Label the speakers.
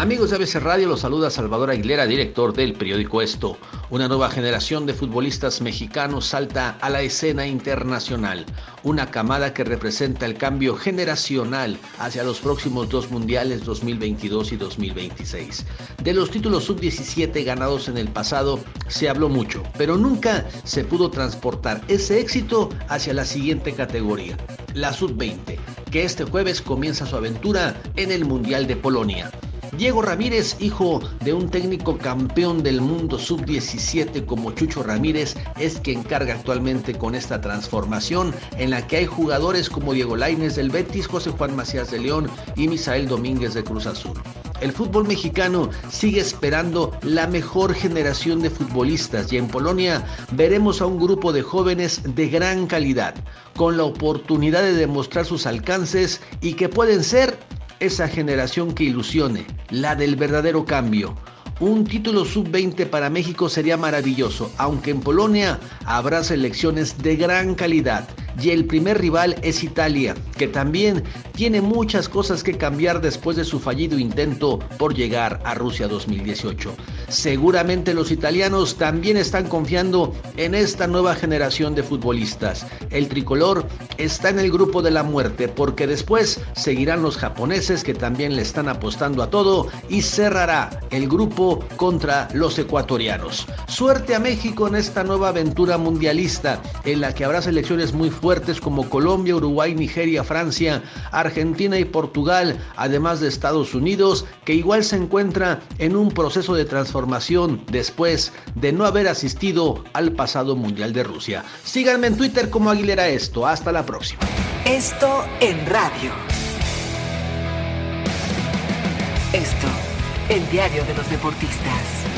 Speaker 1: Amigos de ABC Radio, los saluda Salvador Aguilera, director del periódico Esto. Una nueva generación de futbolistas mexicanos salta a la escena internacional. Una camada que representa el cambio generacional hacia los próximos dos mundiales 2022 y 2026. De los títulos sub-17 ganados en el pasado se habló mucho, pero nunca se pudo transportar ese éxito hacia la siguiente categoría, la sub-20, que este jueves comienza su aventura en el Mundial de Polonia. Diego Ramírez, hijo de un técnico campeón del mundo sub-17 como Chucho Ramírez, es quien carga actualmente con esta transformación en la que hay jugadores como Diego Laines del Betis, José Juan Macías de León y Misael Domínguez de Cruz Azul. El fútbol mexicano sigue esperando la mejor generación de futbolistas y en Polonia veremos a un grupo de jóvenes de gran calidad, con la oportunidad de demostrar sus alcances y que pueden ser esa generación que ilusione, la del verdadero cambio. Un título sub-20 para México sería maravilloso, aunque en Polonia habrá selecciones de gran calidad y el primer rival es Italia, que también tiene muchas cosas que cambiar después de su fallido intento por llegar a Rusia 2018. Seguramente los italianos también están confiando en esta nueva generación de futbolistas. El tricolor está en el grupo de la muerte porque después seguirán los japoneses que también le están apostando a todo y cerrará el grupo contra los ecuatorianos. Suerte a México en esta nueva aventura mundialista en la que habrá selecciones muy fuertes como Colombia, Uruguay, Nigeria, Francia, Argentina y Portugal, además de Estados Unidos, que igual se encuentra en un proceso de transformación después de no haber asistido al pasado Mundial de Rusia. Síganme en Twitter como Aguilera Esto. Hasta la próxima.
Speaker 2: Esto en radio. Esto, el diario de los deportistas.